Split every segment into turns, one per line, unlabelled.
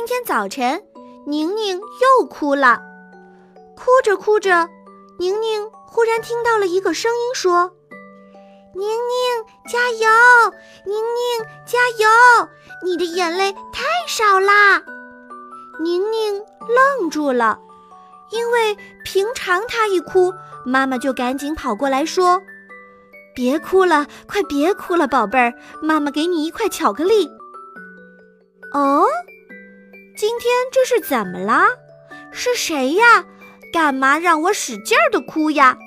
今天早晨，宁宁又哭了。哭着哭着，宁宁忽然听到了一个声音说：“宁宁，加油！宁宁，加油！你的眼泪太少啦！”宁宁愣住了，因为平常她一哭，妈妈就赶紧跑过来说：“别哭了，快别哭了，宝贝儿，妈妈给你一块巧克力。”哦，今天这是怎么了？是谁呀？干嘛让我使劲儿的哭呀？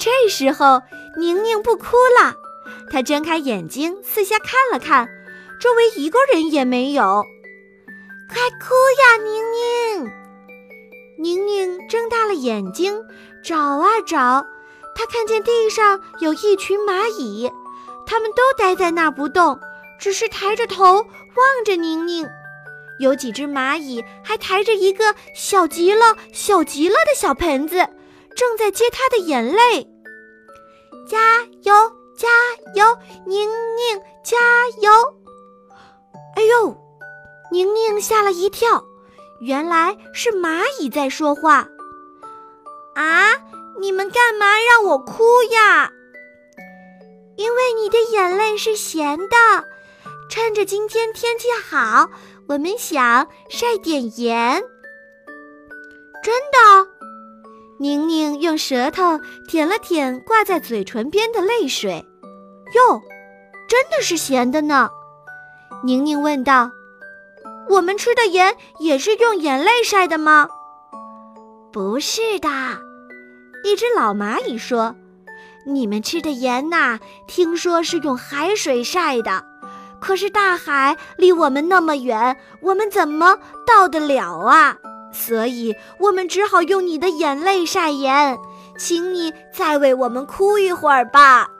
这时候，宁宁不哭了，她睁开眼睛，四下看了看，周围一个人也没有。快哭呀，宁宁！宁宁睁大了眼睛，找啊找，她看见地上有一群蚂蚁，它们都待在那儿不动，只是抬着头望着宁宁。有几只蚂蚁还抬着一个小极了、小极了的小盆子，正在接它的眼泪。加油，加油，宁宁，加油！哎呦，宁宁吓了一跳，原来是蚂蚁在说话。啊，你们干嘛让我哭呀？因为你的眼泪是咸的，趁着今天天气好。我们想晒点盐，真的。宁宁用舌头舔了舔挂在嘴唇边的泪水，哟，真的是咸的呢。宁宁问道：“我们吃的盐也是用眼泪晒的吗？”“不是的。”一只老蚂蚁说：“你们吃的盐呐，听说是用海水晒的。”可是大海离我们那么远，我们怎么到得了啊？所以我们只好用你的眼泪晒盐，请你再为我们哭一会儿吧。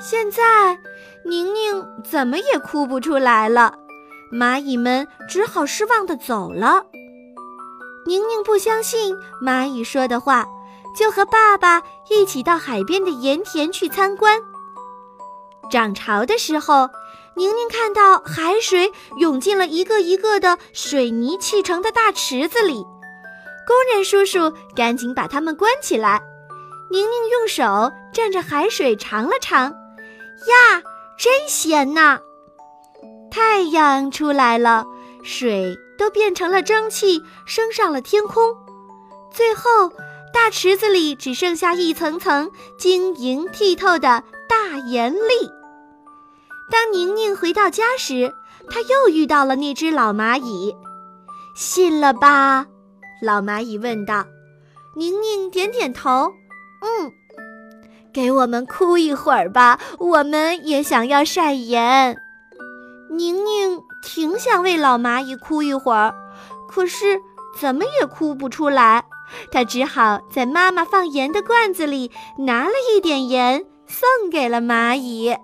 现在，宁宁怎么也哭不出来了，蚂蚁们只好失望地走了。宁宁不相信蚂蚁说的话，就和爸爸一起到海边的盐田去参观。涨潮的时候，宁宁看到海水涌进了一个一个的水泥砌成的大池子里，工人叔叔赶紧把它们关起来。宁宁用手蘸着海水尝了尝，呀，真咸呐！太阳出来了，水都变成了蒸汽，升上了天空。最后，大池子里只剩下一层层晶莹剔透的大盐粒。回到家时，他又遇到了那只老蚂蚁。信了吧？老蚂蚁问道。宁宁点点头，嗯。给我们哭一会儿吧，我们也想要晒盐。宁宁挺想为老蚂蚁哭一会儿，可是怎么也哭不出来。她只好在妈妈放盐的罐子里拿了一点盐，送给了蚂蚁。